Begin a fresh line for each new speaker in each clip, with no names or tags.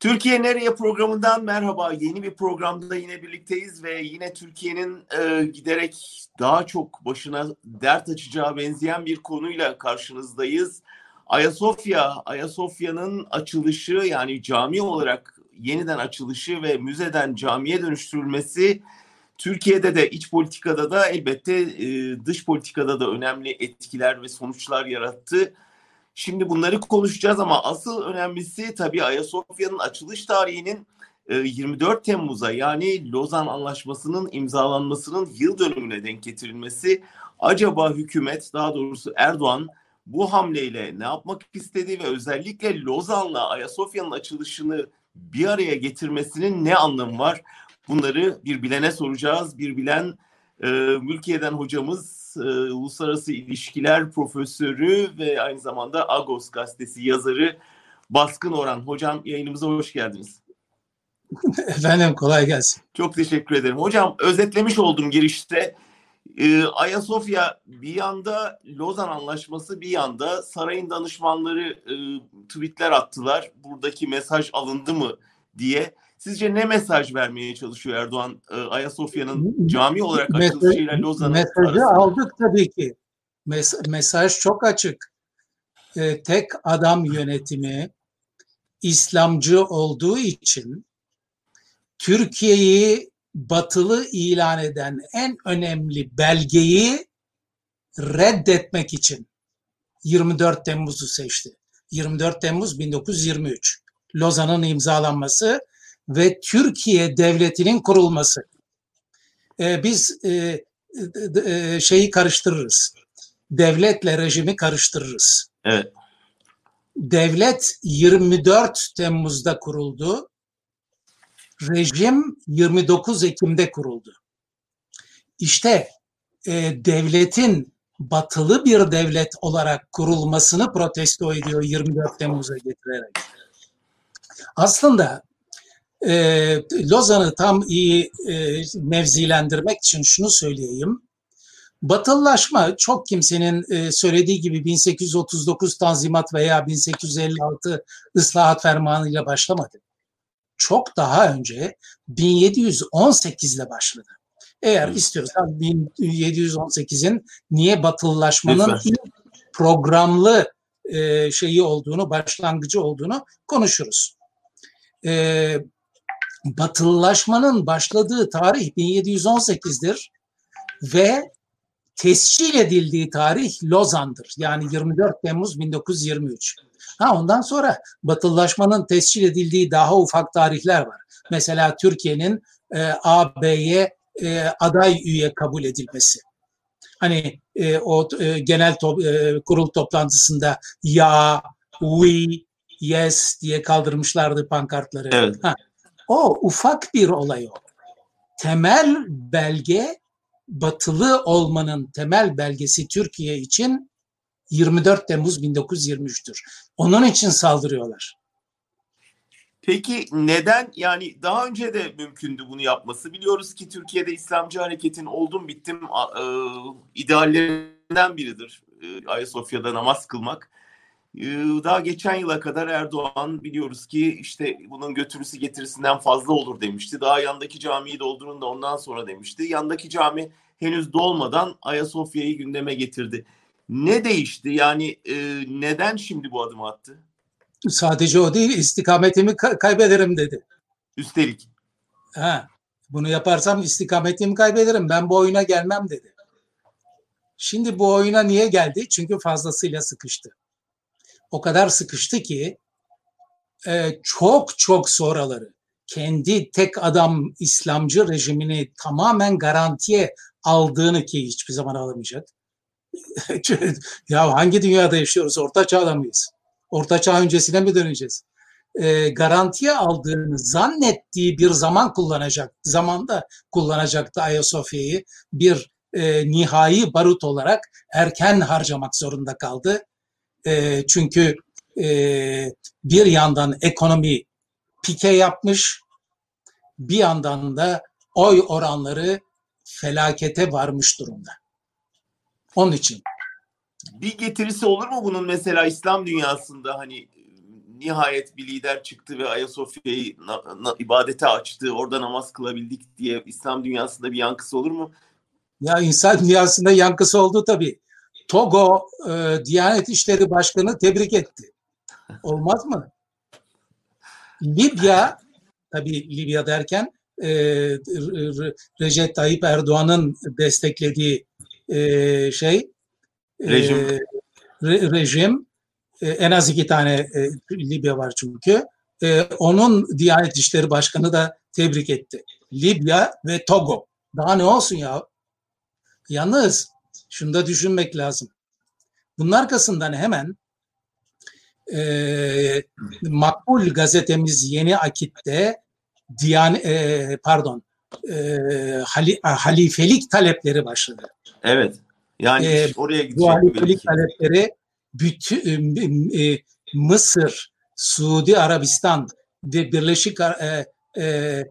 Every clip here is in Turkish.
Türkiye Nereye programından merhaba. Yeni bir programda yine birlikteyiz ve yine Türkiye'nin e, giderek daha çok başına dert açacağı benzeyen bir konuyla karşınızdayız. Ayasofya, Ayasofya'nın açılışı yani cami olarak yeniden açılışı ve müzeden camiye dönüştürülmesi Türkiye'de de iç politikada da elbette e, dış politikada da önemli etkiler ve sonuçlar yarattı. Şimdi bunları konuşacağız ama asıl önemlisi tabii Ayasofya'nın açılış tarihinin 24 e, Temmuz'a yani Lozan Anlaşması'nın imzalanmasının yıl dönümüne denk getirilmesi. Acaba hükümet daha doğrusu Erdoğan bu hamleyle ne yapmak istedi ve özellikle Lozan'la Ayasofya'nın açılışını bir araya getirmesinin ne anlamı var? Bunları bir bilene soracağız. Bir bilen e, Mülkiye'den hocamız, e, uluslararası ilişkiler profesörü ve aynı zamanda Agos gazetesi yazarı Baskın Oran. Hocam yayınımıza hoş geldiniz.
Efendim kolay gelsin.
Çok teşekkür ederim. Hocam özetlemiş oldum girişte. Ee, Ayasofya bir yanda Lozan Anlaşması bir yanda sarayın danışmanları e, tweetler attılar. Buradaki mesaj alındı mı diye. Sizce ne mesaj vermeye çalışıyor Erdoğan e, Ayasofya'nın cami olarak açılışıyla Lozan'ın
Mesajı arasında? aldık tabii ki. Mes mesaj çok açık. E, tek adam yönetimi İslamcı olduğu için Türkiye'yi batılı ilan eden en önemli belgeyi reddetmek için 24 Temmuz'u seçti. 24 Temmuz 1923. Lozan'ın imzalanması ve Türkiye devletinin kurulması. Ee, biz e, e, şeyi karıştırırız. Devletle rejimi karıştırırız.
Evet.
Devlet 24 Temmuz'da kuruldu. Rejim 29 Ekim'de kuruldu. İşte e, devletin batılı bir devlet olarak kurulmasını protesto ediyor 24 Temmuz'a getirerek. Aslında e, Lozan'ı tam iyi e, mevzilendirmek için şunu söyleyeyim. Batılılaşma çok kimsenin e, söylediği gibi 1839 Tanzimat veya 1856 ıslahat fermanı ile başlamadı. Çok daha önce 1718 ile başladı. Eğer istiyorsan 1718'in niye batılılaşmanın ilk programlı e, şeyi olduğunu, başlangıcı olduğunu konuşuruz. E, batılılaşmanın başladığı tarih 1718'dir ve tescil edildiği tarih Lozan'dır. Yani 24 Temmuz 1923. Ha ondan sonra batılılaşmanın tescil edildiği daha ufak tarihler var. Mesela Türkiye'nin e, AB'ye e, aday üye kabul edilmesi. Hani e, o e, genel to, e, kurul toplantısında ya, we, yes diye kaldırmışlardı pankartları.
Evet. Ha,
o ufak bir olay o. Temel belge batılı olmanın temel belgesi Türkiye için 24 Temmuz 1923'tür. Onun için saldırıyorlar.
Peki neden yani daha önce de mümkündü bunu yapması? Biliyoruz ki Türkiye'de İslamcı hareketin oldum bittim e, ideallerinden biridir. E, Ayasofya'da namaz kılmak. Ee, daha geçen yıla kadar Erdoğan biliyoruz ki işte bunun götürüsü getirisinden fazla olur demişti. Daha yandaki camiyi doldurun da ondan sonra demişti. Yandaki cami henüz dolmadan Ayasofya'yı gündeme getirdi. Ne değişti? Yani e, neden şimdi bu adımı attı?
Sadece o değil, istikametimi kaybederim dedi.
Üstelik.
Ha, bunu yaparsam istikametimi kaybederim. Ben bu oyuna gelmem dedi. Şimdi bu oyuna niye geldi? Çünkü fazlasıyla sıkıştı o kadar sıkıştı ki e, çok çok sonraları kendi tek adam İslamcı rejimini tamamen garantiye aldığını ki hiçbir zaman alamayacak. ya hangi dünyada yaşıyoruz? Orta çağda mıyız? Orta çağ öncesine mi döneceğiz? E, garantiye aldığını zannettiği bir zaman kullanacak, zamanda kullanacaktı Ayasofya'yı bir e, nihai barut olarak erken harcamak zorunda kaldı e, çünkü e, bir yandan ekonomi pike yapmış, bir yandan da oy oranları felakete varmış durumda. Onun için.
Bir getirisi olur mu bunun mesela İslam dünyasında hani nihayet bir lider çıktı ve Ayasofya'yı ibadete açtı. Orada namaz kılabildik diye İslam dünyasında bir yankısı olur mu?
Ya insan dünyasında yankısı oldu tabii. Togo e, Diyanet İşleri Başkanı tebrik etti. Olmaz mı? Libya, tabii Libya derken e, Recep Tayyip Erdoğan'ın desteklediği e, şey
rejim,
e, re, rejim e, en az iki tane e, Libya var çünkü. E, onun Diyanet İşleri Başkanı da tebrik etti. Libya ve Togo. Daha ne olsun ya? Yalnız şunu da düşünmek lazım. Bunun arkasından hemen e, makbul gazetemiz Yeni Akit'te diyan e, pardon e, hali, halifelik talepleri başladı.
Evet. Yani e, oraya
gidecek. Bu halifelik talepleri bütün e, e, Mısır, Suudi Arabistan ve Birleşik e, e,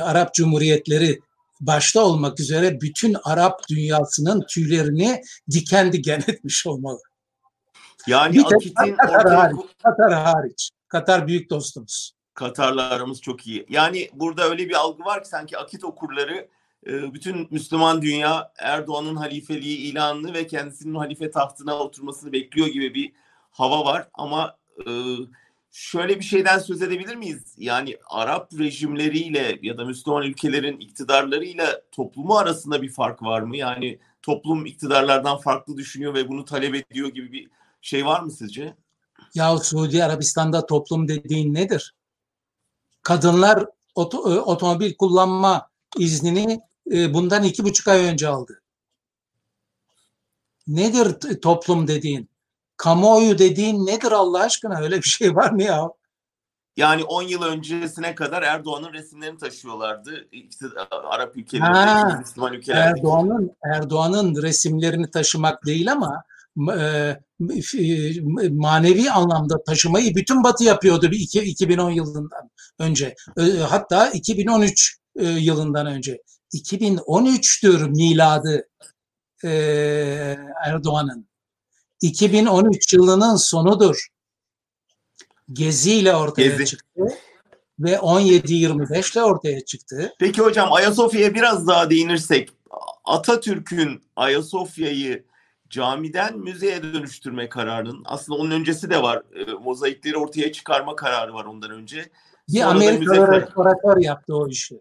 Arap Cumhuriyetleri başta olmak üzere bütün Arap dünyasının tüylerini diken diken etmiş olmalı.
Yani bir tek
Katar, ortaya... hariç, Katar hariç. Katar büyük dostumuz.
Katar'la aramız çok iyi. Yani burada öyle bir algı var ki sanki Akit okurları e, bütün Müslüman dünya Erdoğan'ın halifeliği ilanını ve kendisinin halife tahtına oturmasını bekliyor gibi bir hava var. Ama e, şöyle bir şeyden söz edebilir miyiz? Yani Arap rejimleriyle ya da Müslüman ülkelerin iktidarlarıyla toplumu arasında bir fark var mı? Yani toplum iktidarlardan farklı düşünüyor ve bunu talep ediyor gibi bir şey var mı sizce?
Ya Suudi Arabistan'da toplum dediğin nedir? Kadınlar oto, e, otomobil kullanma iznini e, bundan iki buçuk ay önce aldı. Nedir toplum dediğin? Kamuoyu dediğin nedir Allah aşkına? Öyle bir şey var mı ya?
Yani 10 yıl öncesine kadar Erdoğan'ın resimlerini taşıyorlardı. İşte Arap ülkelerinde, Müslüman ülkelerde.
Erdoğan'ın Erdoğan'ın resimlerini taşımak değil ama e, manevi anlamda taşımayı bütün Batı yapıyordu 2010 yılından önce. E, hatta 2013 e, yılından önce. 2013'tür miladı Erdoğan'ın. 2013 yılının sonudur. Gezi ile ortaya Gezi. çıktı ve 17-25 ile ortaya çıktı.
Peki hocam Ayasofya'ya biraz daha değinirsek Atatürk'ün Ayasofya'yı camiden müzeye dönüştürme kararının aslında onun öncesi de var. E, mozaikleri ortaya çıkarma kararı var ondan önce.
Bir Amerikalı restoratör yaptı o işi.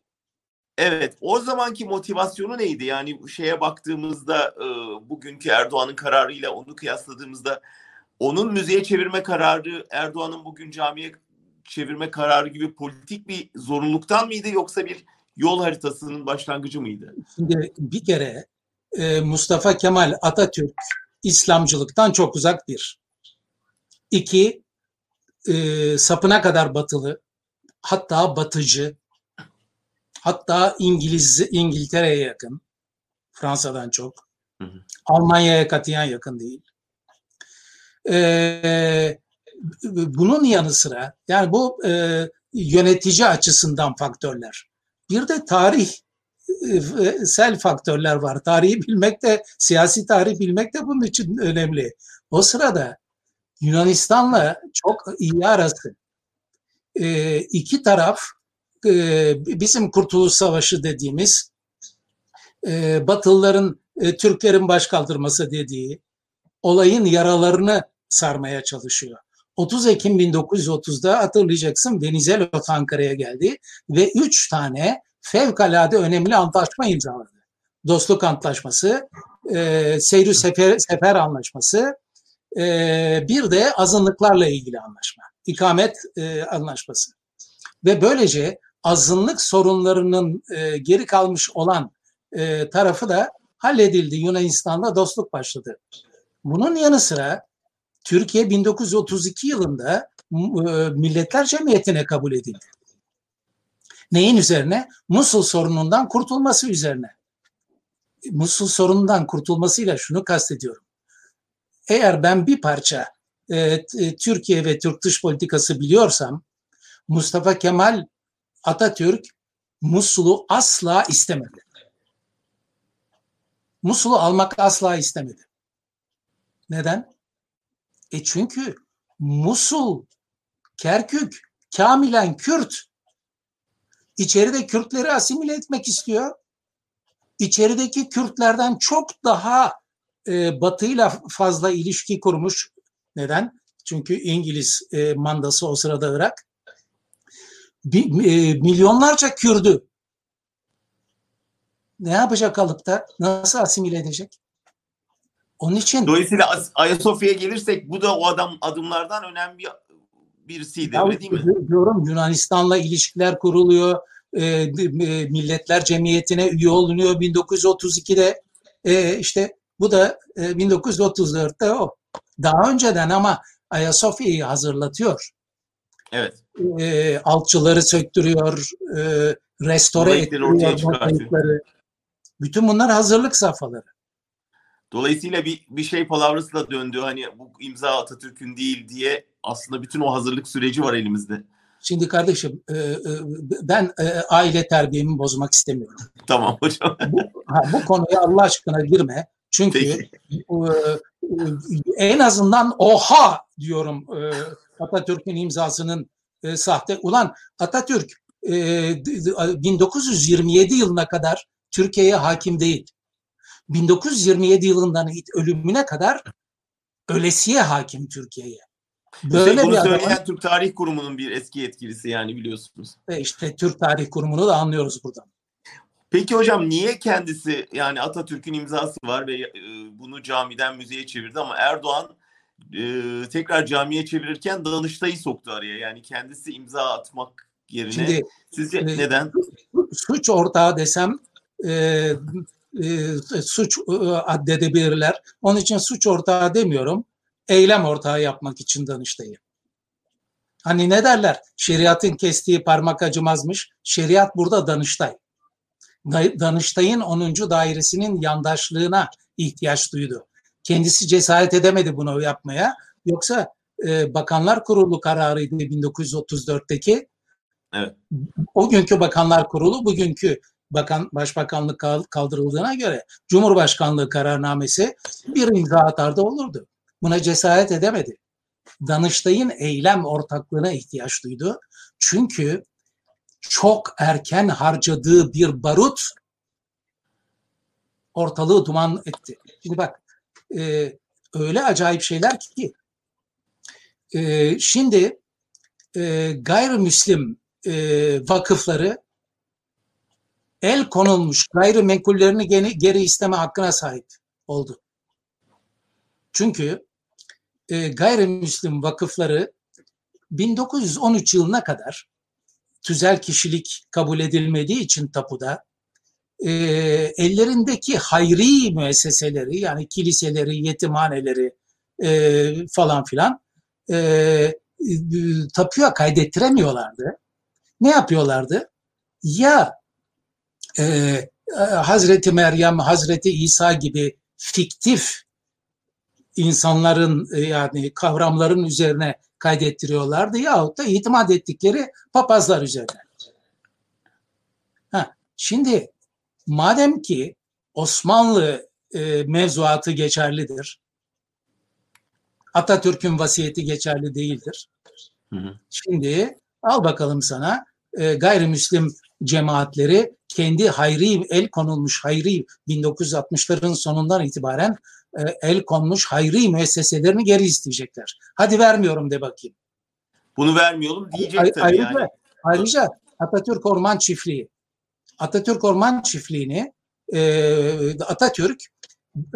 Evet, o zamanki motivasyonu neydi? Yani şeye baktığımızda e, bugünkü Erdoğan'ın kararıyla onu kıyasladığımızda onun müzeye çevirme kararı, Erdoğan'ın bugün camiye çevirme kararı gibi politik bir zorunluluktan mıydı yoksa bir yol haritasının başlangıcı mıydı?
Şimdi bir kere e, Mustafa Kemal Atatürk İslamcılıktan çok uzak bir. İki, e, sapına kadar batılı, hatta batıcı, hatta İngiliz İngiltere'ye yakın, Fransa'dan çok. Almanya'ya katiyen yakın değil. Ee, bunun yanı sıra yani bu e, yönetici açısından faktörler. Bir de tarih sel faktörler var. Tarihi bilmek de, siyasi tarih bilmek de bunun için önemli. O sırada Yunanistan'la çok iyi arası. E, iki taraf e, bizim Kurtuluş Savaşı dediğimiz e, Batılıların e, Türklerin baş kaldırması dediği olayın yaralarını sarmaya çalışıyor. 30 Ekim 1930'da hatırlayacaksın Venizelos Ankara'ya geldi ve üç tane fevkalade önemli antlaşma imzaladı. Dostluk Antlaşması, e, Seyrü Sefer, Sefer Anlaşması, e, bir de azınlıklarla ilgili anlaşma, ikamet e, anlaşması. Ve böylece azınlık sorunlarının e, geri kalmış olan e, tarafı da halledildi. Yunanistan'da dostluk başladı. Bunun yanı sıra Türkiye 1932 yılında e, Milletler Cemiyeti'ne kabul edildi. Neyin üzerine? Musul sorunundan kurtulması üzerine. Musul sorunundan kurtulmasıyla şunu kastediyorum. Eğer ben bir parça e, e, Türkiye ve Türk dış politikası biliyorsam Mustafa Kemal Atatürk Musul'u asla istemedi. Musul'u almak asla istemedi. Neden? E çünkü Musul Kerkük kamilen Kürt. İçeride Kürtleri asimile etmek istiyor. İçerideki Kürtlerden çok daha e, batıyla fazla ilişki kurmuş. Neden? Çünkü İngiliz e, mandası o sırada Irak. Bir, e, milyonlarca Kürdü ne yapacak alıp da nasıl asimile edecek? Onun için
Dolayısıyla Ayasofya'ya gelirsek bu da o adam adımlardan önemli birisiydi
ya,
öyle değil mi?
Diyorum Yunanistan'la ilişkiler kuruluyor. E, Milletler Cemiyeti'ne üye olunuyor 1932'de. E, işte bu da e, 1934'te o. Daha önceden ama Ayasofya'yı hazırlatıyor.
Evet.
E, alçıları söktürüyor, e, restore ettiriyor. Bütün bunlar hazırlık safhaları.
Dolayısıyla bir, bir şey palavrasıyla döndü. Hani bu imza Atatürk'ün değil diye aslında bütün o hazırlık süreci var elimizde.
Şimdi kardeşim ben aile terbiyemi bozmak istemiyorum.
Tamam hocam.
Bu, ha, bu konuya Allah aşkına girme. Çünkü en azından oha diyorum Atatürk'ün imzasının sahte. Ulan Atatürk 1927 yılına kadar Türkiye'ye hakim değil. 1927 yılından ölümüne kadar ölesiye hakim Türkiye'ye.
Böyle işte bunu bir söyleyen adamın, Türk Tarih Kurumu'nun bir eski yetkilisi yani biliyorsunuz.
Ve işte Türk Tarih Kurumu'nu da anlıyoruz buradan.
Peki hocam niye kendisi yani Atatürk'ün imzası var ve bunu camiden müzeye çevirdi ama Erdoğan e, tekrar camiye çevirirken Danıştay'ı soktu araya. Yani kendisi imza atmak yerine Şimdi, sizce e, neden?
Suç ortağı desem e, e, suç e, addedebilirler. Onun için suç ortağı demiyorum. Eylem ortağı yapmak için Danıştay'ı. Hani ne derler? Şeriatın kestiği parmak acımazmış. Şeriat burada Danıştay. Danıştay'ın 10. dairesinin yandaşlığına ihtiyaç duydu. Kendisi cesaret edemedi bunu yapmaya. Yoksa e, Bakanlar Kurulu kararıydı 1934'teki. Evet. O günkü Bakanlar Kurulu bugünkü bakan başbakanlık kaldırıldığına göre Cumhurbaşkanlığı kararnamesi bir imza atarda olurdu. Buna cesaret edemedi. Danıştay'ın eylem ortaklığına ihtiyaç duydu. Çünkü çok erken harcadığı bir barut ortalığı duman etti. Şimdi bak e, öyle acayip şeyler ki e, şimdi e, gayrimüslim e, vakıfları el konulmuş gayrimenkullerini geri, geri isteme hakkına sahip oldu. Çünkü e, gayrimüslim vakıfları 1913 yılına kadar tüzel kişilik kabul edilmediği için tapuda e, ellerindeki hayri müesseseleri yani kiliseleri, yetimhaneleri e, falan filan e, e, tapuya kaydettiremiyorlardı. Ne yapıyorlardı? Ya e, Hazreti Meryem, Hazreti İsa gibi fiktif insanların e, yani kavramların üzerine kaydettiriyorlardı yahut da itimat ettikleri papazlar üzerine. Ha, şimdi madem ki Osmanlı e, mevzuatı geçerlidir, Atatürk'ün vasiyeti geçerli değildir. Hı hı. Şimdi al bakalım sana e, gayrimüslim cemaatleri kendi hayri el konulmuş hayri 1960'ların sonundan itibaren e, el konmuş hayri müesseselerini geri isteyecekler. Hadi vermiyorum de bakayım.
Bunu vermiyorum diyecek tabii
ayrıca,
yani.
Ayrıca Atatürk Orman Çiftliği. Atatürk Orman Çiftliği'ni e, Atatürk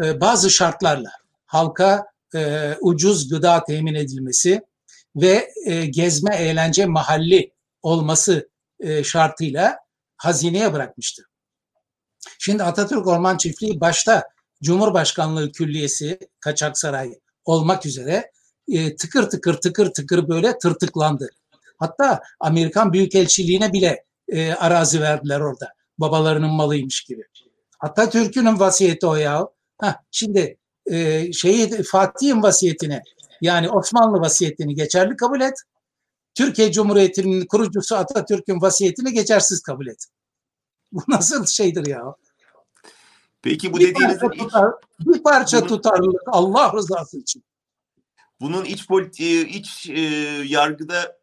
e, bazı şartlarla halka e, ucuz gıda temin edilmesi ve gezme eğlence mahalli olması şartıyla hazineye bırakmıştı. Şimdi Atatürk Orman Çiftliği başta Cumhurbaşkanlığı Külliyesi Kaçaksaray olmak üzere e, tıkır tıkır tıkır tıkır böyle tırtıklandı. Hatta Amerikan Büyükelçiliğine bile e, arazi verdiler orada. Babalarının malıymış gibi. Atatürk'ün vasiyeti o ya. Heh, şimdi e, şeyi Fatih'in vasiyetini yani Osmanlı vasiyetini geçerli kabul et. Türkiye Cumhuriyeti'nin kurucusu Atatürk'ün vasiyetini geçersiz kabul et. Bu nasıl şeydir ya?
Peki bu bir dediğiniz
parça, tutar, bir parça bunun, tutarlılık Allah rızası için.
Bunun iç politi, iç e, yargıda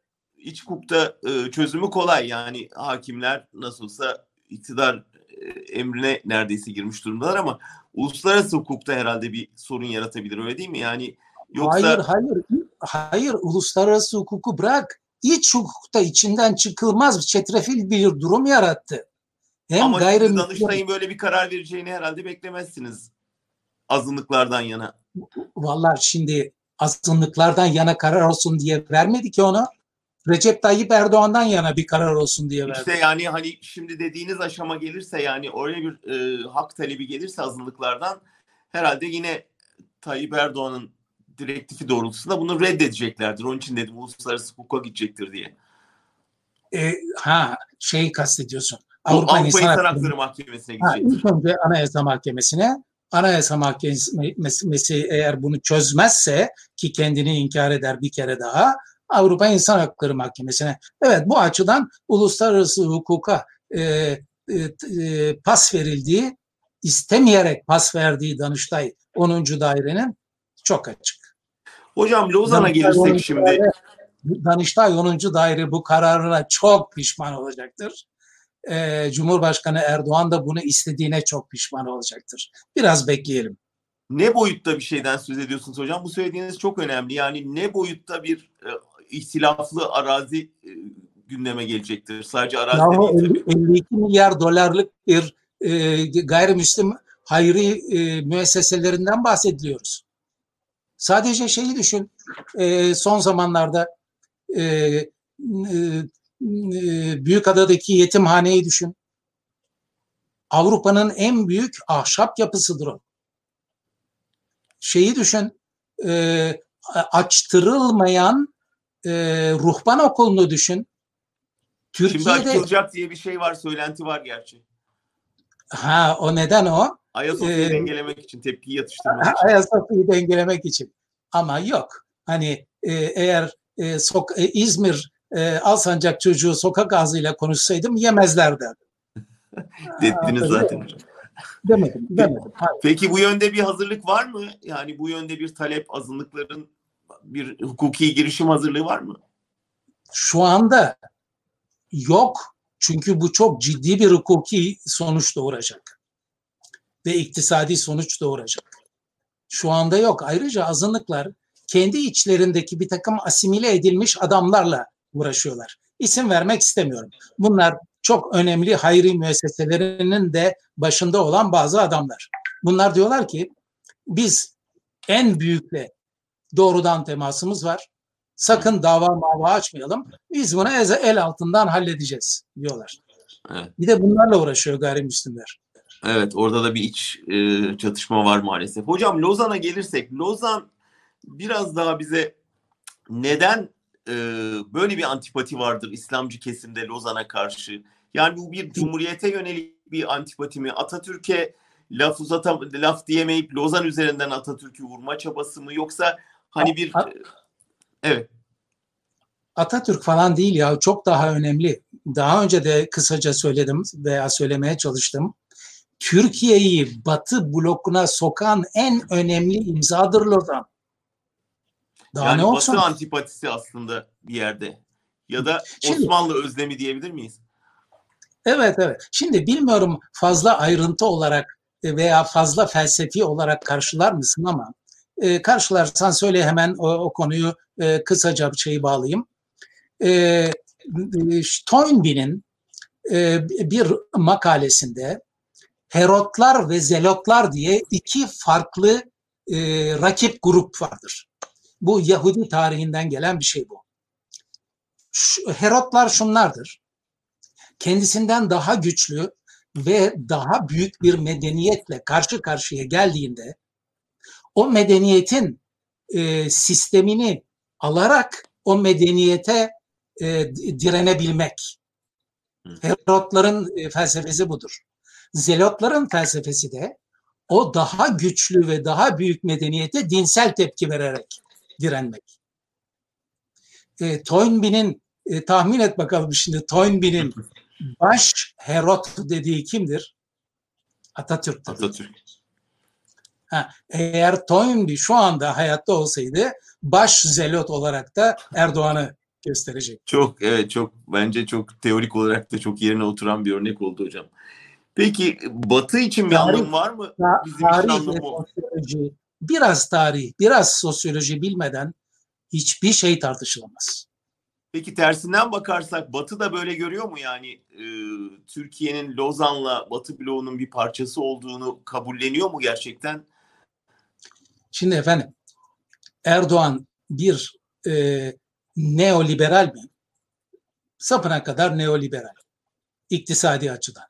iç hukukta e, çözümü kolay. Yani hakimler nasıl olsa iktidar e, emrine neredeyse girmiş durumdalar ama uluslararası hukukta herhalde bir sorun yaratabilir öyle değil mi? Yani
yoksa Hayır, hayır. Hayır, uluslararası hukuku bırak. İç hukukta içinden çıkılmaz çetrefil bir durum yarattı.
Hem Ama gayri Danıştay'ın böyle bir karar vereceğini herhalde beklemezsiniz azınlıklardan yana.
Vallahi şimdi azınlıklardan yana karar olsun diye vermedi ki onu. Recep Tayyip Erdoğan'dan yana bir karar olsun diye verdi.
İşte yani hani şimdi dediğiniz aşama gelirse yani oraya bir e, hak talebi gelirse azınlıklardan herhalde yine Tayyip Erdoğan'ın direktifi doğrultusunda bunu reddedeceklerdir. Onun için dedim uluslararası hukuka gidecektir diye.
E, ha şey kastediyorsun.
Avrupa, Avrupa İnsan, İnsan Hakları Mahkemesi'ne gidecektir. Ha, ilk
önce Anayasa Mahkemesi'ne Anayasa Mahkemesi eğer bunu çözmezse ki kendini inkar eder bir kere daha Avrupa İnsan Hakları Mahkemesi'ne. Evet bu açıdan uluslararası hukuka e, e, e, pas verildiği, istemeyerek pas verdiği Danıştay 10. dairenin çok açık.
Hocam Lozan'a gelirsek şimdi. Daire,
Danıştay 10. daire bu kararına çok pişman olacaktır. Ee, Cumhurbaşkanı Erdoğan da bunu istediğine çok pişman olacaktır. Biraz bekleyelim.
Ne boyutta bir şeyden söz ediyorsunuz hocam? Bu söylediğiniz çok önemli. Yani ne boyutta bir e, ihtilaflı arazi e, gündeme gelecektir. Sadece arazi
Yahu değil 52 milyar dolarlık bir e, gayrimüslim hayri e, müesseselerinden bahsediyoruz. Sadece şeyi düşün. E, son zamanlarda e, e, Büyükada'daki yetimhaneyi düşün. Avrupa'nın en büyük ahşap yapısıdır o. Şeyi düşün. E, açtırılmayan e, ruhban okulunu düşün.
Türkiye'de Şimdi açılacak diye bir şey var, söylenti var gerçi.
Ha o neden o?
Ayasofya'yı ee, dengelemek için, tepkiyi yatıştırmak için.
Ayasofya'yı dengelemek için. Ama yok. Hani e, eğer e, sok, e, İzmir e, Alsancak çocuğu sokak ağzıyla konuşsaydım yemezlerdi.
Dediniz ha, zaten hocam.
Demedim, demedim.
Hayır. Peki bu yönde bir hazırlık var mı? Yani bu yönde bir talep azınlıkların bir hukuki girişim hazırlığı var mı?
Şu anda yok. Çünkü bu çok ciddi bir hukuki sonuç doğuracak. Ve iktisadi sonuç doğuracak. Şu anda yok. Ayrıca azınlıklar kendi içlerindeki bir takım asimile edilmiş adamlarla uğraşıyorlar. İsim vermek istemiyorum. Bunlar çok önemli hayri müesseselerinin de başında olan bazı adamlar. Bunlar diyorlar ki biz en büyükle doğrudan temasımız var. Sakın dava mava açmayalım. Biz bunu el altından halledeceğiz diyorlar. Evet. Bir de bunlarla uğraşıyor gayrimüslimler.
Evet orada da bir iç e, çatışma var maalesef. Hocam Lozan'a gelirsek Lozan biraz daha bize neden e, böyle bir antipati vardır İslamcı kesimde Lozan'a karşı? Yani bu bir cumhuriyete yönelik bir antipati mi? Atatürk'e laf uzatam laf diyemeyip Lozan üzerinden Atatürk'ü vurma çabası mı yoksa Hani bir evet.
Atatürk falan değil ya çok daha önemli. Daha önce de kısaca söyledim veya söylemeye çalıştım. Türkiye'yi Batı blokuna sokan en önemli imzadır Lozan.
Daha yani ne olsun? Batı antipatisi aslında bir yerde. Ya da Şimdi, Osmanlı özlemi diyebilir miyiz?
Evet evet. Şimdi bilmiyorum fazla ayrıntı olarak veya fazla felsefi olarak karşılar mısın ama e, karşılarsan söyle hemen o, o konuyu e, kısaca bir şeyi bağlayayım. E, e, Toynbee'nin e, bir makalesinde Herotlar ve Zelotlar diye iki farklı e, rakip grup vardır. Bu Yahudi tarihinden gelen bir şey bu. Şu, Herotlar şunlardır. Kendisinden daha güçlü ve daha büyük bir medeniyetle karşı karşıya geldiğinde o medeniyetin e, sistemini alarak o medeniyete e, direnebilmek. Herotların e, felsefesi budur. Zelotların felsefesi de o daha güçlü ve daha büyük medeniyete dinsel tepki vererek direnmek. E, Toynbee'nin e, tahmin et bakalım şimdi Toynbee'nin baş Herot dediği kimdir? Atatürk'tür. Atatürk. Ha, eğer Toynbee şu anda hayatta olsaydı baş zelot olarak da Erdoğan'ı gösterecek.
Çok evet çok bence çok teorik olarak da çok yerine oturan bir örnek oldu hocam. Peki Batı için bir
Tarih-
anlamı var mı? Bizim için
tarih
o.
sosyoloji, biraz tarih, biraz sosyoloji bilmeden hiçbir şey tartışılamaz.
Peki tersinden bakarsak Batı da böyle görüyor mu yani e, Türkiye'nin Lozan'la Batı bloğunun bir parçası olduğunu kabulleniyor mu gerçekten?
Şimdi efendim Erdoğan bir e, neoliberal mi? Sapına kadar neoliberal. İktisadi açıdan.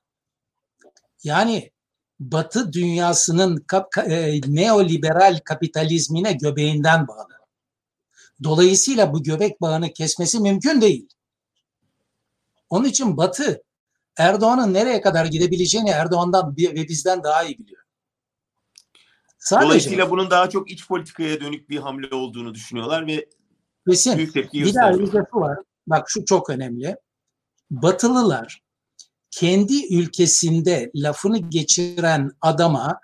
Yani Batı dünyasının kap- ka- e, neoliberal kapitalizmine göbeğinden bağlı. Dolayısıyla bu göbek bağını kesmesi mümkün değil. Onun için Batı Erdoğan'ın nereye kadar gidebileceğini Erdoğan'dan ve bizden daha iyi biliyor. Sadece
Dolayısıyla bunun daha çok iç politikaya dönük bir hamle olduğunu düşünüyorlar ve
kesin
büyük tepki gösteriyorlar.
bir lafı var. Bak şu çok önemli. Batılılar kendi ülkesinde lafını geçiren adama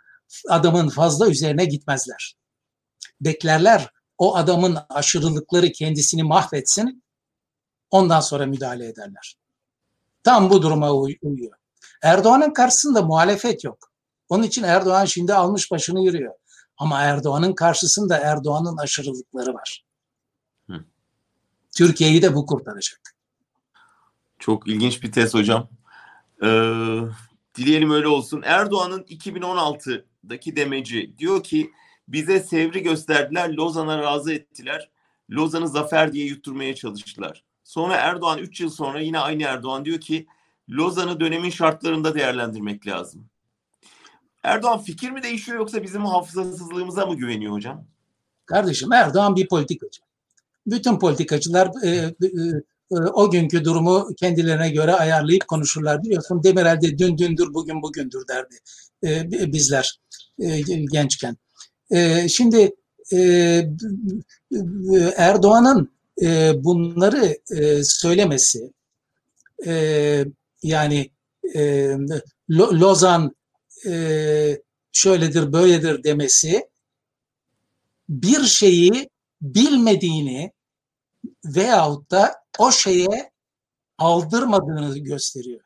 adamın fazla üzerine gitmezler. Beklerler o adamın aşırılıkları kendisini mahvetsin. Ondan sonra müdahale ederler. Tam bu duruma uy- uyuyor. Erdoğan'ın karşısında muhalefet yok. Onun için Erdoğan şimdi almış başını yürüyor. Ama Erdoğan'ın karşısında Erdoğan'ın aşırılıkları var.
Hı.
Türkiye'yi de bu kurtaracak.
Çok ilginç bir test hocam. Ee, dileyelim öyle olsun. Erdoğan'ın 2016'daki demeci diyor ki bize Sevri gösterdiler, Lozan'a razı ettiler. Lozan'ı zafer diye yutturmaya çalıştılar. Sonra Erdoğan 3 yıl sonra yine aynı Erdoğan diyor ki Lozan'ı dönemin şartlarında değerlendirmek lazım. Erdoğan fikir mi değişiyor yoksa bizim hafızasızlığımıza mı güveniyor hocam?
Kardeşim Erdoğan bir politikacı. Bütün politikacılar e, e, e, o günkü durumu kendilerine göre ayarlayıp konuşurlar. Biliyorsun Demirel de dün dündür bugün bugündür derdi e, bi- bizler e, gençken. E, şimdi e, Erdoğan'ın e, bunları e, söylemesi e, yani e, Lo- Lozan e, şöyledir böyledir demesi bir şeyi bilmediğini veyahut da o şeye aldırmadığını gösteriyor.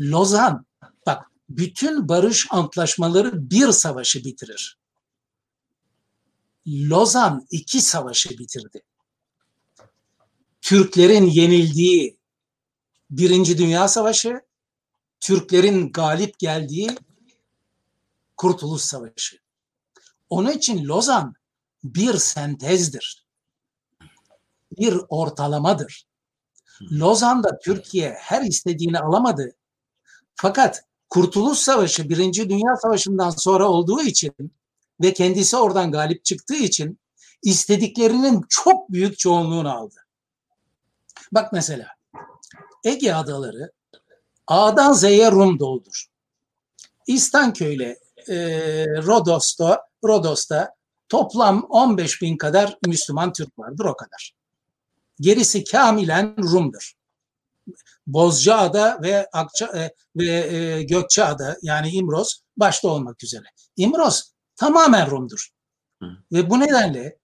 Lozan, bak bütün barış antlaşmaları bir savaşı bitirir. Lozan iki savaşı bitirdi. Türklerin yenildiği Birinci Dünya Savaşı, Türklerin galip geldiği Kurtuluş Savaşı. Onun için Lozan bir sentezdir. Bir ortalamadır. Lozan'da Türkiye her istediğini alamadı. Fakat Kurtuluş Savaşı Birinci Dünya Savaşı'ndan sonra olduğu için ve kendisi oradan galip çıktığı için istediklerinin çok büyük çoğunluğunu aldı. Bak mesela Ege adaları A'dan Z'ye Rum doldur. İstanköy'le e, Rodos'ta, Rodos'ta toplam 15 bin kadar Müslüman Türk vardır o kadar. Gerisi kamilen Rum'dur. Bozcaada ve Akça e, ve e, Gökçeada yani İmroz başta olmak üzere. İmroz tamamen Rum'dur.
Hı.
Ve bu nedenle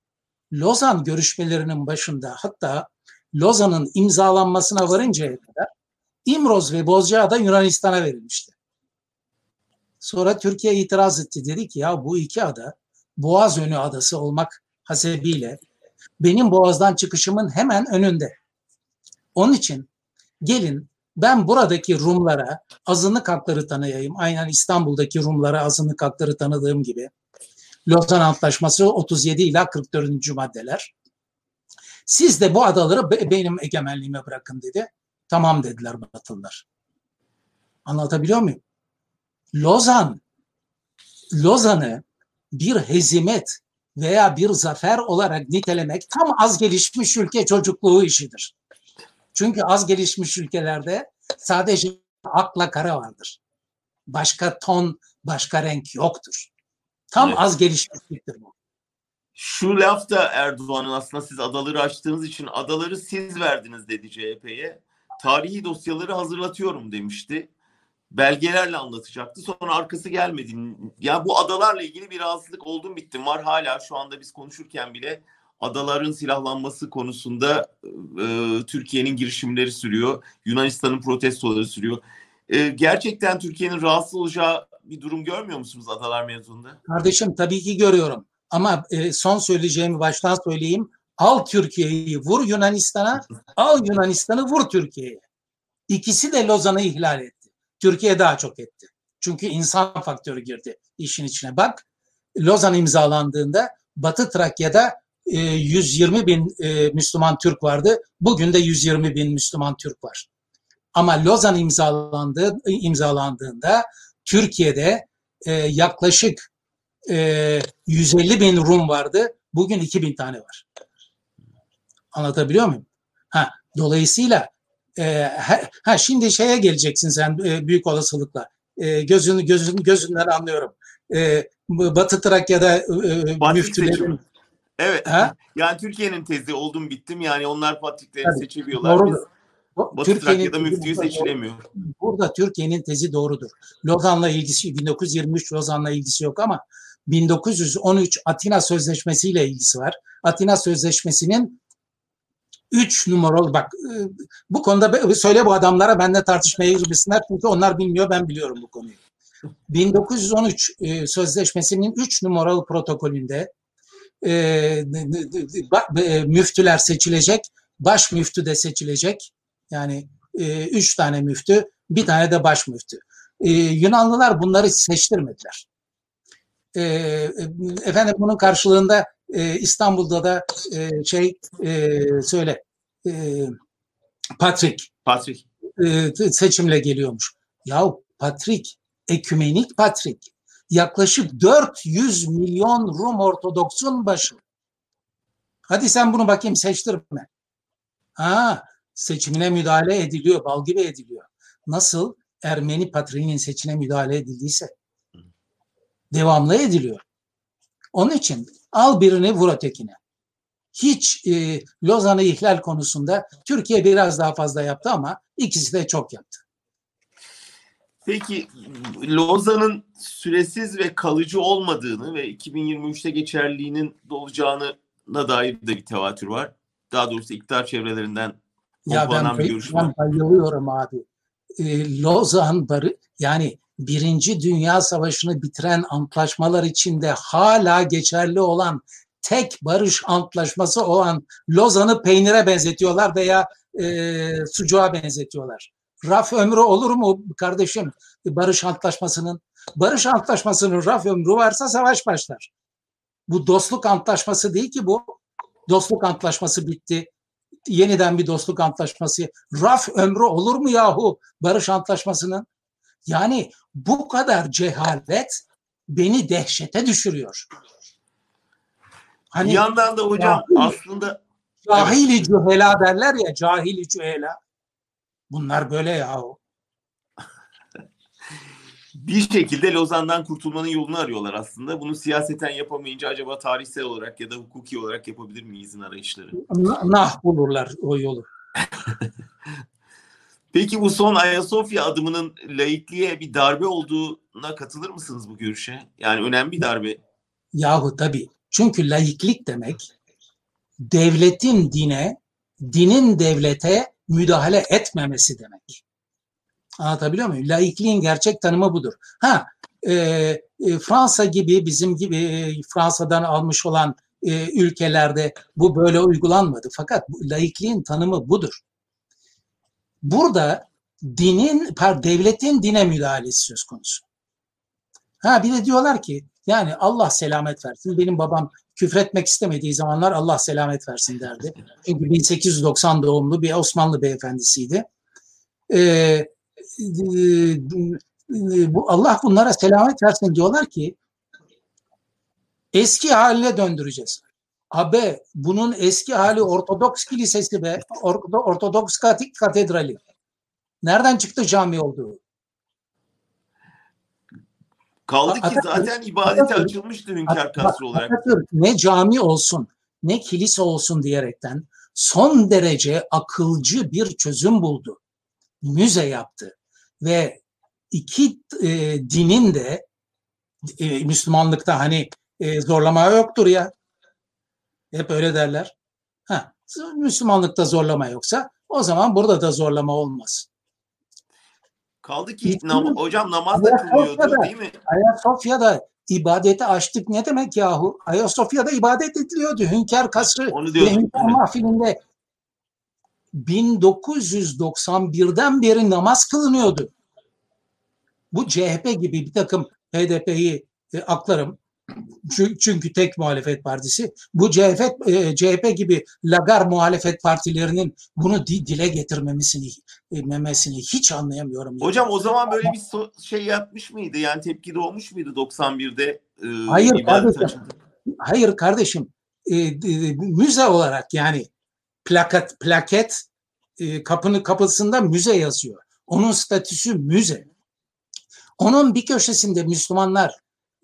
Lozan görüşmelerinin başında hatta Lozan'ın imzalanmasına varıncaya kadar İmroz ve Bozcaada Yunanistan'a verilmişti. Sonra Türkiye itiraz etti. Dedi ki ya bu iki ada Boğaz önü adası olmak hasebiyle benim Boğaz'dan çıkışımın hemen önünde. Onun için gelin ben buradaki Rumlara azınlık hakları tanıyayım. Aynen İstanbul'daki Rumlara azınlık hakları tanıdığım gibi. Lozan Antlaşması 37 ila 44. maddeler. Siz de bu adaları be- benim egemenliğime bırakın dedi. Tamam dediler Batılılar. Anlatabiliyor muyum? Lozan, Lozan'ı bir hezimet veya bir zafer olarak nitelemek tam az gelişmiş ülke çocukluğu işidir. Çünkü az gelişmiş ülkelerde sadece akla kara vardır. Başka ton, başka renk yoktur. Tam
Evet.
az gelişmişliktir bu.
Şu laf da Erdoğan'ın aslında siz adaları açtığınız için adaları siz verdiniz dedi CHP'ye. Tarihi dosyaları hazırlatıyorum demişti. Belgelerle anlatacaktı. Sonra arkası gelmedi. Ya bu adalarla ilgili bir rahatsızlık oldum bittim var hala şu anda biz konuşurken bile adaların silahlanması konusunda e, Türkiye'nin girişimleri sürüyor. Yunanistan'ın protestoları sürüyor. E, gerçekten Türkiye'nin rahatsız olacağı bir durum görmüyor musunuz adalar mevzunda?
Kardeşim tabii ki görüyorum. Ama e, son söyleyeceğimi baştan söyleyeyim. Al Türkiye'yi vur Yunanistan'a, al Yunanistan'ı vur Türkiye'ye. İkisi de Lozan'ı ihlal etti. Türkiye daha çok etti. Çünkü insan faktörü girdi işin içine. Bak Lozan imzalandığında Batı Trakya'da 120 e, bin e, Müslüman Türk vardı. Bugün de 120 bin Müslüman Türk var. Ama Lozan imzalandığı, imzalandığında Türkiye'de e, yaklaşık 150 bin Rum vardı. Bugün 2000 tane var. Anlatabiliyor muyum? Ha, dolayısıyla ha, şimdi şeye geleceksin sen büyük olasılıkla. gözünü gözün gözünden anlıyorum. Batı Trakya'da müftülerin
Evet. Ha? Yani Türkiye'nin tezi oldum bittim. Yani onlar patriklerini Tabii, seçebiliyorlar. Doğrudur. Biz Batı Trakya'da müftüyü seçilemiyor.
Burada Türkiye'nin tezi doğrudur. Lozan'la ilgisi 1923 Lozan'la ilgisi yok ama 1913 Atina Sözleşmesi ile ilgisi var. Atina Sözleşmesi'nin 3 numaralı bak e, bu konuda söyle bu adamlara benimle tartışmaya girmesinler çünkü onlar bilmiyor ben biliyorum bu konuyu. 1913 e, Sözleşmesi'nin 3 numaralı protokolünde e, müftüler seçilecek, baş müftü de seçilecek. Yani üç tane müftü, bir tane de baş müftü. Yunanlılar bunları seçtirmediler. Efendim bunun karşılığında e, İstanbul'da da e, şey e, söyle e, Patrick,
Patrick.
E, seçimle geliyormuş. Yahu Patrick, ekümenik Patrick yaklaşık 400 milyon Rum Ortodoks'un başı. Hadi sen bunu bakayım seçtirme. Ha, seçimine müdahale ediliyor, bal gibi ediliyor. Nasıl Ermeni patriğinin seçine müdahale edildiyse devamlı ediliyor. Onun için al birini vur ötekine. Hiç e, Lozan'ı ihlal konusunda Türkiye biraz daha fazla yaptı ama ikisi de çok yaptı.
Peki Lozan'ın süresiz ve kalıcı olmadığını ve 2023'te geçerliliğinin dolacağına dair de bir tevatür var. Daha doğrusu iktidar çevrelerinden
ya ben, bir görüş ben bayılıyorum abi. Ee, Lozan barı yani Birinci Dünya Savaşı'nı bitiren antlaşmalar içinde hala geçerli olan tek barış antlaşması olan Lozan'ı peynire benzetiyorlar veya e, sucuğa benzetiyorlar raf ömrü olur mu kardeşim barış antlaşmasının? Barış antlaşmasının raf ömrü varsa savaş başlar. Bu dostluk antlaşması değil ki bu. Dostluk antlaşması bitti. Yeniden bir dostluk antlaşması. Raf ömrü olur mu yahu barış antlaşmasının? Yani bu kadar cehalet beni dehşete düşürüyor.
Hani, bir yandan da hocam cahil, aslında
cahili evet. cühela derler ya cahili cühela. Bunlar böyle yahu.
bir şekilde Lozan'dan kurtulmanın yolunu arıyorlar aslında. Bunu siyaseten yapamayınca acaba tarihsel olarak ya da hukuki olarak yapabilir miyizin arayışları?
Nah bulurlar o yolu.
Peki bu son Ayasofya adımının laikliğe bir darbe olduğuna katılır mısınız bu görüşe? Yani önemli bir darbe.
Yahu tabii. Çünkü laiklik demek devletin dine, dinin devlete müdahale etmemesi demek. Anlatabiliyor muyum? Laikliğin gerçek tanımı budur. Ha, e, e, Fransa gibi bizim gibi e, Fransa'dan almış olan e, ülkelerde bu böyle uygulanmadı. Fakat bu, laikliğin tanımı budur. Burada dinin, devletin dine müdahalesi söz konusu. Ha bir de diyorlar ki yani Allah selamet versin. Benim babam küfretmek istemediği zamanlar Allah selamet versin derdi. Çünkü 1890 doğumlu bir Osmanlı beyefendisiydi. Ee, bu Allah bunlara selamet versin diyorlar ki eski haline döndüreceğiz. Abi bunun eski hali Ortodoks kilisesi ve Ortodoks katedrali. Nereden çıktı cami olduğu?
Kaldı ki Atatürk, zaten ibadete Atatürk, açılmıştı Hünkar Kasrı olarak. Atatürk
ne cami olsun ne kilise olsun diyerekten son derece akılcı bir çözüm buldu. Müze yaptı ve iki e, dinin de e, Müslümanlıkta hani e, zorlama yoktur ya. Hep öyle derler. Ha, Müslümanlıkta zorlama yoksa o zaman burada da zorlama olmaz.
Kaldı ki nam hocam namaz da kılıyordu değil mi?
Ayasofya'da ibadeti açtık ne demek yahu? Ayasofya'da ibadet ediliyordu. Hünkar Kasrı
Onu
ve
diyordum.
Hünkar
Evet.
Mahfili'nde 1991'den beri namaz kılınıyordu. Bu CHP gibi bir takım HDP'yi e, aklarım. Çü- Çünkü tek muhalefet partisi. Bu CHP, e, CHP gibi lagar muhalefet partilerinin bunu di- dile getirmemesini e, memesini hiç anlayamıyorum.
Hocam o zaman böyle bir so- şey yapmış mıydı? Yani tepki doğmuş muydu 91'de? e,
Hayır kardeşim. Hayır kardeşim. E, e, müze olarak yani plaket plaket e, kapının kapısında müze yazıyor. Onun statüsü müze. Onun bir köşesinde Müslümanlar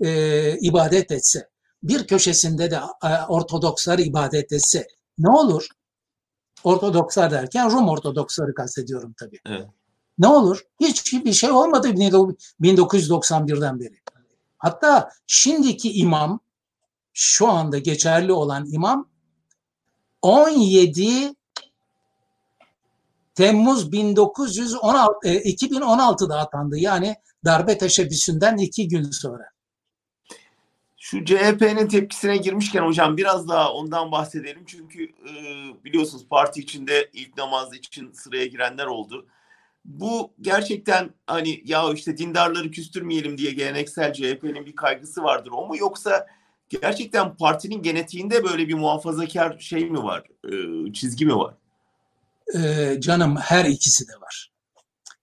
e, ibadet etse, bir köşesinde de e, Ortodokslar ibadet etse ne olur? Ortodokslar derken Rum Ortodoksları kastediyorum tabii.
Evet.
Ne olur? Hiçbir şey olmadı 1991'den beri. Hatta şimdiki imam, şu anda geçerli olan imam 17 Temmuz 1916 e, 2016'da atandı. Yani darbe teşebbüsünden iki gün sonra.
Şu CHP'nin tepkisine girmişken hocam biraz daha ondan bahsedelim. Çünkü e, biliyorsunuz parti içinde ilk namaz için sıraya girenler oldu. Bu gerçekten hani ya işte dindarları küstürmeyelim diye geleneksel CHP'nin bir kaygısı vardır o mu yoksa gerçekten partinin genetiğinde böyle bir muhafazakar şey mi var, e, çizgi mi var?
Ee, canım her ikisi de var.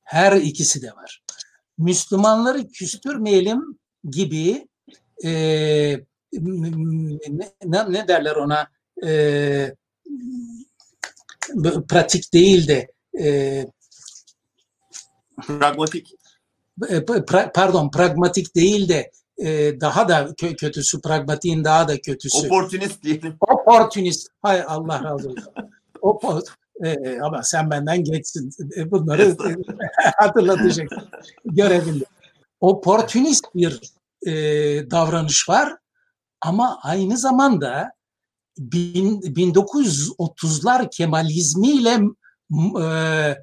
Her ikisi de var. Müslümanları küstürmeyelim gibi e, ne, ne derler ona e, pratik değil de e,
Pragmatik.
e, pra- pardon pragmatik değil de e, daha da kö- kötüsü pragmatiğin daha da kötüsü
Oportunist diyelim.
Opportunist. Hay Allah razı olsun. Opo, e, ama sen benden geçsin. E, bunları hatırlatacak görebildim. Opportunist bir e, davranış var ama aynı zamanda bin, 1930'lar Kemalizmiyle e,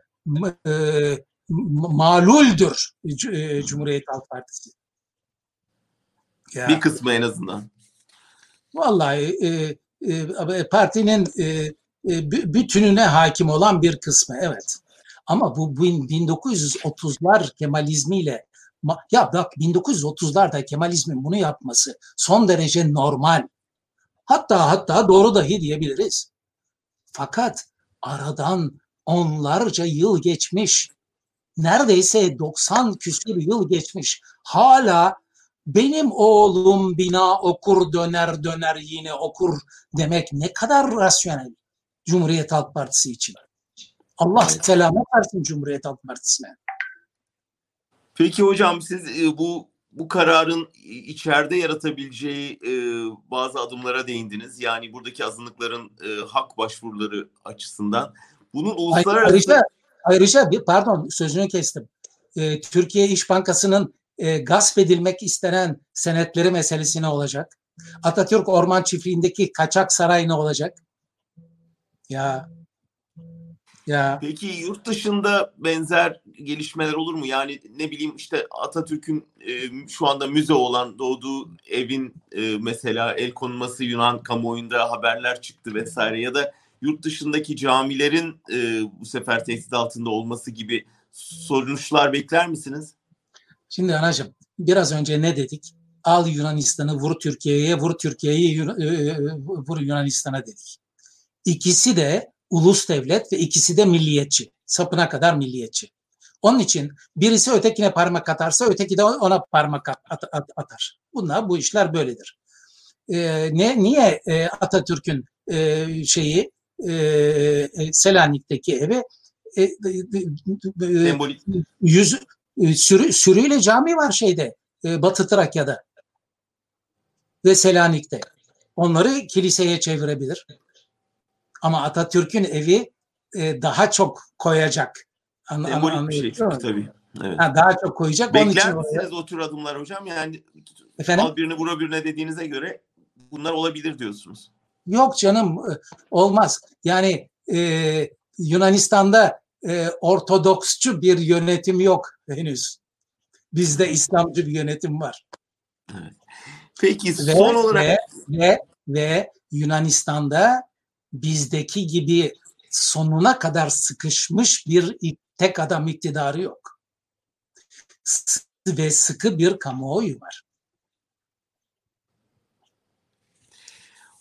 e, maluldür e, Cumhuriyet Halk Partisi. Ya.
Bir kısmı en azından.
Vallahi e, e, partinin e, e, bü- bütününe hakim olan bir kısmı evet. Ama bu bin- 1930'lar Kemalizmiyle ma- ya bak 1930'larda Kemalizmin bunu yapması son derece normal. Hatta hatta doğru dahi diyebiliriz. Fakat aradan onlarca yıl geçmiş. Neredeyse 90 küsur yıl geçmiş. Hala benim oğlum bina okur döner döner yine okur demek ne kadar rasyonel Cumhuriyet Halk Partisi için. Allah selamet versin Cumhuriyet Halk Partisi'ne.
Peki hocam siz e, bu bu kararın içeride yaratabileceği e, bazı adımlara değindiniz. Yani buradaki azınlıkların e, hak başvuruları açısından. Bunun uluslararası
Ayrıca, ayrıca bir pardon sözünü kestim. Türkiye İş Bankası'nın e, gasp edilmek istenen senetleri meselesi ne olacak? Atatürk Orman Çiftliği'ndeki kaçak saray ne olacak? Ya ya
Peki yurt dışında benzer gelişmeler olur mu? Yani ne bileyim işte Atatürk'ün e, şu anda müze olan doğduğu evin e, mesela el konulması Yunan kamuoyunda haberler çıktı vesaire ya da yurt dışındaki camilerin e, bu sefer tehdit altında olması gibi sonuçlar bekler misiniz?
Şimdi anacığım biraz önce ne dedik? Al Yunanistan'ı vur Türkiye'ye, vur Türkiye'yi Yun- e, vur Yunanistan'a dedik. İkisi de ulus devlet ve ikisi de milliyetçi. Sapına kadar milliyetçi. Onun için birisi ötekine parmak atarsa öteki de ona parmak at- at- at- atar. Bunlar bu işler böyledir. Ee, ne niye e, Atatürk'ün e, şeyi e, e, Selanik'teki evi e, e,
Sembolik.
yüz sürü, sürüyle cami var şeyde e, Batı Trakya'da ve Selanik'te. Onları kiliseye çevirebilir. Ama Atatürk'ün evi e, daha çok koyacak. An, an-
Sembolik bir şey çünkü tabii. Evet.
Ha, daha çok koyacak. Onun için
Bekler
oraya-
misiniz o tür adımlar hocam? Yani
Efendim?
al birini vura birine dediğinize göre bunlar olabilir diyorsunuz.
Yok canım e, olmaz. Yani e, Yunanistan'da e, Ortodoksçu bir yönetim yok henüz. Bizde İslamcı bir yönetim var.
Evet. Peki
ve,
son olarak
ve, ve, ve Yunanistan'da bizdeki gibi sonuna kadar sıkışmış bir tek adam iktidarı yok. Ve sıkı bir kamuoyu var.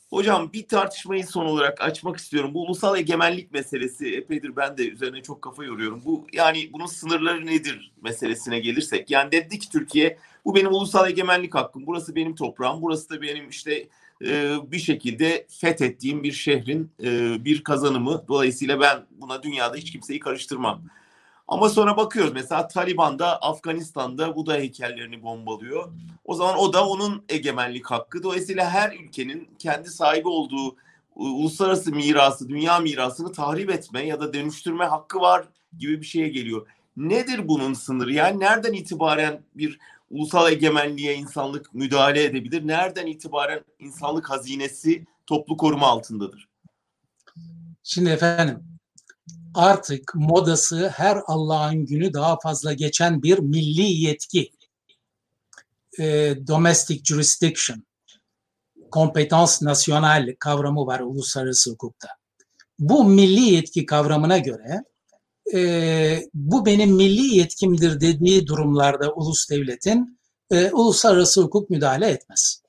Hocam bir tartışmayı son olarak açmak istiyorum. Bu ulusal egemenlik meselesi epeydir ben de üzerine çok kafa yoruyorum. Bu yani bunun sınırları nedir meselesine gelirsek. Yani dedi ki Türkiye bu benim ulusal egemenlik hakkım. Burası benim toprağım. Burası da benim işte e, bir şekilde fethettiğim bir şehrin e, bir kazanımı. Dolayısıyla ben buna dünyada hiç kimseyi karıştırmam. Ama sonra bakıyoruz mesela Taliban da Afganistan'da bu da heykellerini bombalıyor. O zaman o da onun egemenlik hakkı. Dolayısıyla her ülkenin kendi sahibi olduğu uluslararası mirası, dünya mirasını tahrip etme ya da dönüştürme hakkı var gibi bir şeye geliyor. Nedir bunun sınırı? Yani nereden itibaren bir ulusal egemenliğe insanlık müdahale edebilir? Nereden itibaren insanlık hazinesi toplu koruma altındadır?
Şimdi efendim artık modası her Allah'ın günü daha fazla geçen bir milli yetki. E, domestic jurisdiction, kompetans nasyonal kavramı var uluslararası hukukta. Bu milli yetki kavramına göre e, bu benim milli yetkimdir dediği durumlarda ulus devletin e, uluslararası hukuk müdahale etmez.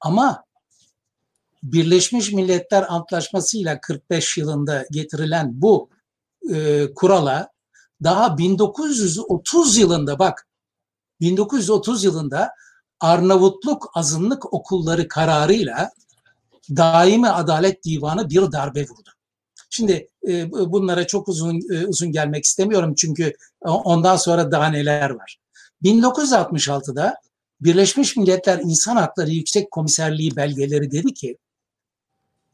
Ama Birleşmiş Milletler Antlaşması ile 45 yılında getirilen bu e, kurala daha 1930 yılında bak 1930 yılında Arnavutluk azınlık okulları kararıyla Daimi Adalet Divanı bir darbe vurdu. Şimdi e, bunlara çok uzun e, uzun gelmek istemiyorum çünkü ondan sonra daha neler var. 1966'da Birleşmiş Milletler İnsan Hakları Yüksek Komiserliği belgeleri dedi ki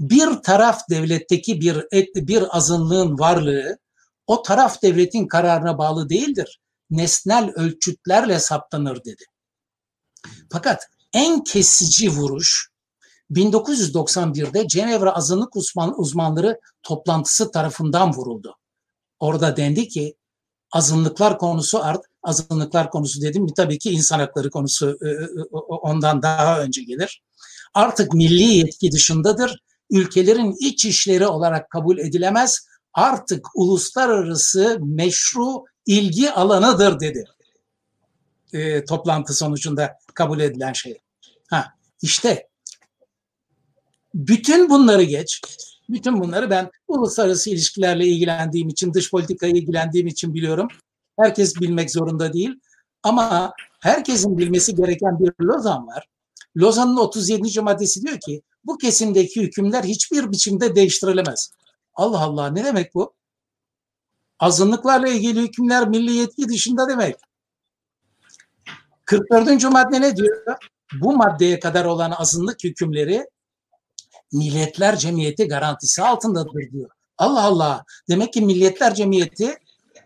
bir taraf devletteki bir bir azınlığın varlığı o taraf devletin kararına bağlı değildir. Nesnel ölçütlerle saptanır dedi. Fakat en kesici vuruş 1991'de Cenevre Azınlık Uzman, Uzmanları toplantısı tarafından vuruldu. Orada dendi ki azınlıklar konusu art azınlıklar konusu dedim tabii ki insan hakları konusu e, e, ondan daha önce gelir. Artık milli yetki dışındadır. Ülkelerin iç işleri olarak kabul edilemez. Artık uluslararası meşru ilgi alanıdır dedi. E, toplantı sonucunda kabul edilen şey. Ha, işte bütün bunları geç. Bütün bunları ben uluslararası ilişkilerle ilgilendiğim için, dış politikayı ilgilendiğim için biliyorum. Herkes bilmek zorunda değil. Ama herkesin bilmesi gereken bir Lozan var. Lozan'ın 37. maddesi diyor ki bu kesimdeki hükümler hiçbir biçimde değiştirilemez. Allah Allah ne demek bu? Azınlıklarla ilgili hükümler milli yetki dışında demek. 44. madde ne diyor? Bu maddeye kadar olan azınlık hükümleri Milletler Cemiyeti garantisi altındadır diyor. Allah Allah. Demek ki Milletler Cemiyeti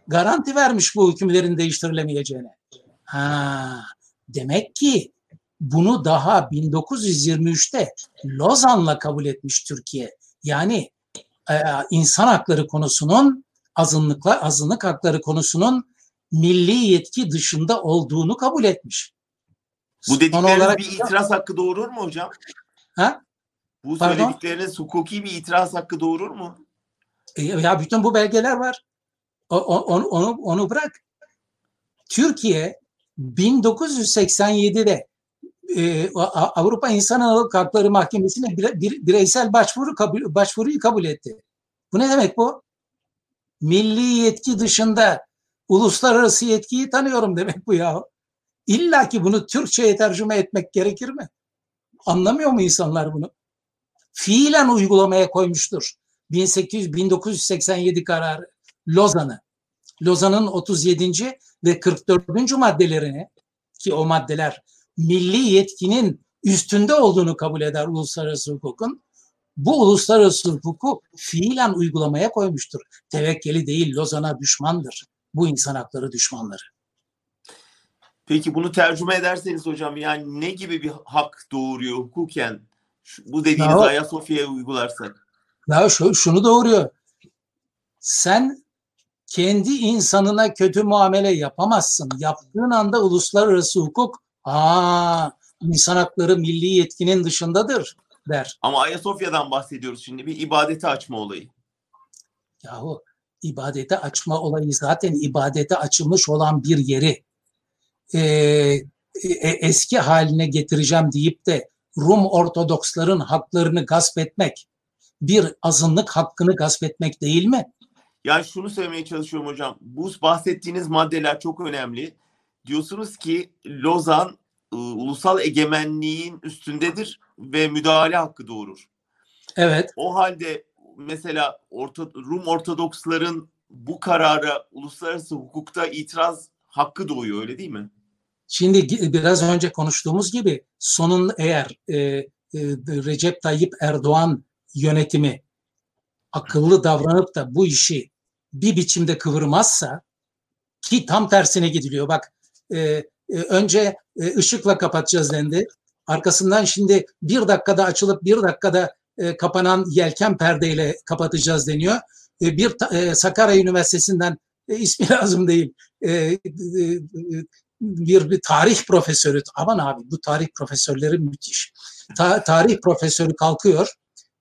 garanti vermiş bu hükümlerin değiştirilemeyeceğine. Ha, demek ki bunu daha 1923'te Lozan'la kabul etmiş Türkiye. Yani e, insan hakları konusunun azınlıklar azınlık hakları konusunun milli yetki dışında olduğunu kabul etmiş.
Bu dedikleriniz olarak, bir itiraz hakkı doğurur mu hocam?
Ha?
Bu Pardon? söyledikleriniz hukuki bir itiraz hakkı doğurur mu?
E, ya bütün bu belgeler var. O, onu, onu, onu bırak. Türkiye 1987'de e, Avrupa İnsan Hakları Mahkemesi'ne bire, bireysel başvuru kabul, başvuruyu kabul etti. Bu ne demek bu? Milli yetki dışında uluslararası yetkiyi tanıyorum demek bu ya. İlla ki bunu Türkçe'ye tercüme etmek gerekir mi? Anlamıyor mu insanlar bunu? Fiilen uygulamaya koymuştur. 1800 1987 kararı Lozan'ı. Lozan'ın 37. ve 44. maddelerini ki o maddeler milli yetkinin üstünde olduğunu kabul eder uluslararası hukukun. Bu uluslararası hukuku fiilen uygulamaya koymuştur. Tevekkeli değil Lozan'a düşmandır. Bu insan hakları düşmanları.
Peki bunu tercüme ederseniz hocam yani ne gibi bir hak doğuruyor hukuken Şu- Bu dediğiniz
Ya
Ayasofya'ya uygularsak.
Ya şu, şunu doğuruyor. Sen kendi insanına kötü muamele yapamazsın. Yaptığın anda uluslararası hukuk aa insan hakları milli yetkinin dışındadır der.
Ama Ayasofya'dan bahsediyoruz şimdi. Bir ibadete açma olayı.
Yahu ibadete açma olayı zaten ibadete açılmış olan bir yeri e, e, eski haline getireceğim deyip de Rum Ortodoksların haklarını gasp etmek bir azınlık hakkını gasp etmek değil mi?
Yani şunu söylemeye çalışıyorum hocam. Bu bahsettiğiniz maddeler çok önemli. Diyorsunuz ki Lozan e, ulusal egemenliğin üstündedir ve müdahale hakkı doğurur.
Evet.
O halde mesela Orta, Rum Ortodoksların bu karara uluslararası hukukta itiraz hakkı doğuyor öyle değil mi?
Şimdi gi- biraz önce konuştuğumuz gibi sonun eğer e, e, Recep Tayyip Erdoğan yönetimi akıllı davranıp da bu işi bir biçimde kıvırmazsa ki tam tersine gidiliyor. Bak e, e, önce e, ışıkla kapatacağız dendi. Arkasından şimdi bir dakikada açılıp bir dakikada e, kapanan yelken perdeyle kapatacağız deniyor. E, bir e, Sakarya Üniversitesi'nden e, ismi lazım değil. E, e, e, bir, bir tarih profesörü aman abi bu tarih profesörleri müthiş. Ta- tarih profesörü kalkıyor.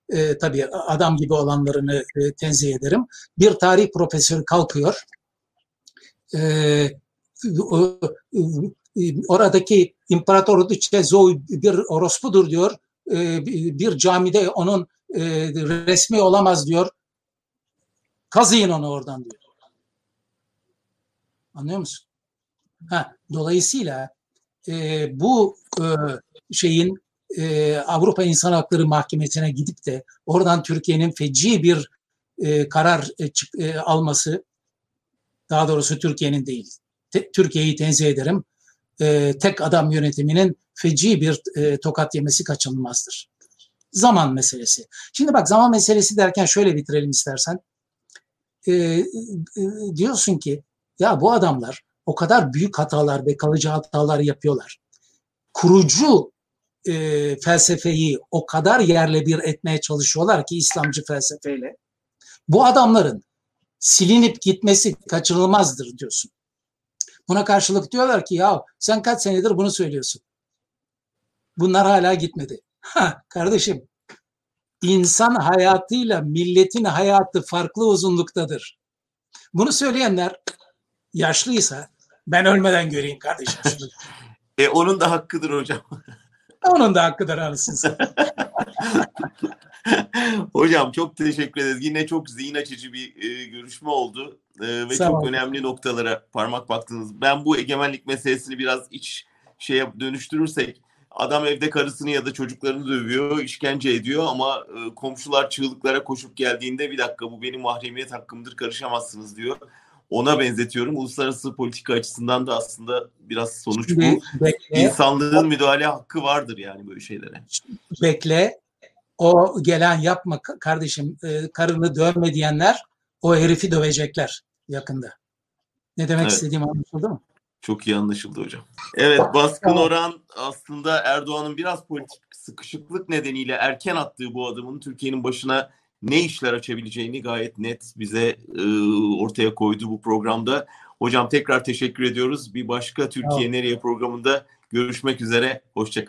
E, tabii adam gibi olanlarını e, tenzih ederim. Bir tarih profesörü kalkıyor. E, o- e, oradaki İmparator Duçezoi bir orospudur diyor. E, bir camide onun e, resmi olamaz diyor. Kazıyın onu oradan diyor. Anlıyor musun? Ha, dolayısıyla e, bu e, şeyin e, Avrupa İnsan Hakları Mahkemesi'ne gidip de oradan Türkiye'nin feci bir e, karar e, çık- e, alması, daha doğrusu Türkiye'nin değil, te- Türkiye'yi tenzih ederim, e, tek adam yönetiminin feci bir e, tokat yemesi kaçınılmazdır. Zaman meselesi. Şimdi bak zaman meselesi derken şöyle bitirelim istersen. E, e, diyorsun ki ya bu adamlar o kadar büyük hatalar ve kalıcı hatalar yapıyorlar. Kurucu e, felsefeyi o kadar yerle bir etmeye çalışıyorlar ki İslamcı felsefeyle. Bu adamların silinip gitmesi kaçınılmazdır diyorsun. Buna karşılık diyorlar ki ya sen kaç senedir bunu söylüyorsun. Bunlar hala gitmedi. Ha, kardeşim insan hayatıyla milletin hayatı farklı uzunluktadır. Bunu söyleyenler yaşlıysa ben ölmeden göreyim kardeşim şunu.
E, onun da hakkıdır hocam.
Onun da hakkıdır anasını
hocam çok teşekkür ederiz. Yine çok zihin açıcı bir e, görüşme oldu. E, ve
Sağ
çok
ol.
önemli noktalara parmak baktınız. Ben bu egemenlik meselesini biraz iç şeye dönüştürürsek adam evde karısını ya da çocuklarını dövüyor, işkence ediyor ama e, komşular çığlıklara koşup geldiğinde bir dakika bu benim mahremiyet hakkımdır karışamazsınız diyor. Ona benzetiyorum. Uluslararası politika açısından da aslında biraz sonuç bu.
Şimdi bekle,
İnsanlığın müdahale hakkı vardır yani böyle şeylere.
bekle. O gelen yapma kardeşim e, karını dövme diyenler o herifi dövecekler yakında. Ne demek
Evet.
istediğim anlaşıldı mı?
Çok iyi anlaşıldı hocam. Evet baskın oran aslında Erdoğan'ın biraz politik sıkışıklık nedeniyle erken attığı bu adımın Türkiye'nin başına ne işler açabileceğini gayet net bize e, ortaya koydu bu programda. Hocam tekrar teşekkür ediyoruz. Bir başka Türkiye Nereye programında görüşmek üzere. Hoşçakalın.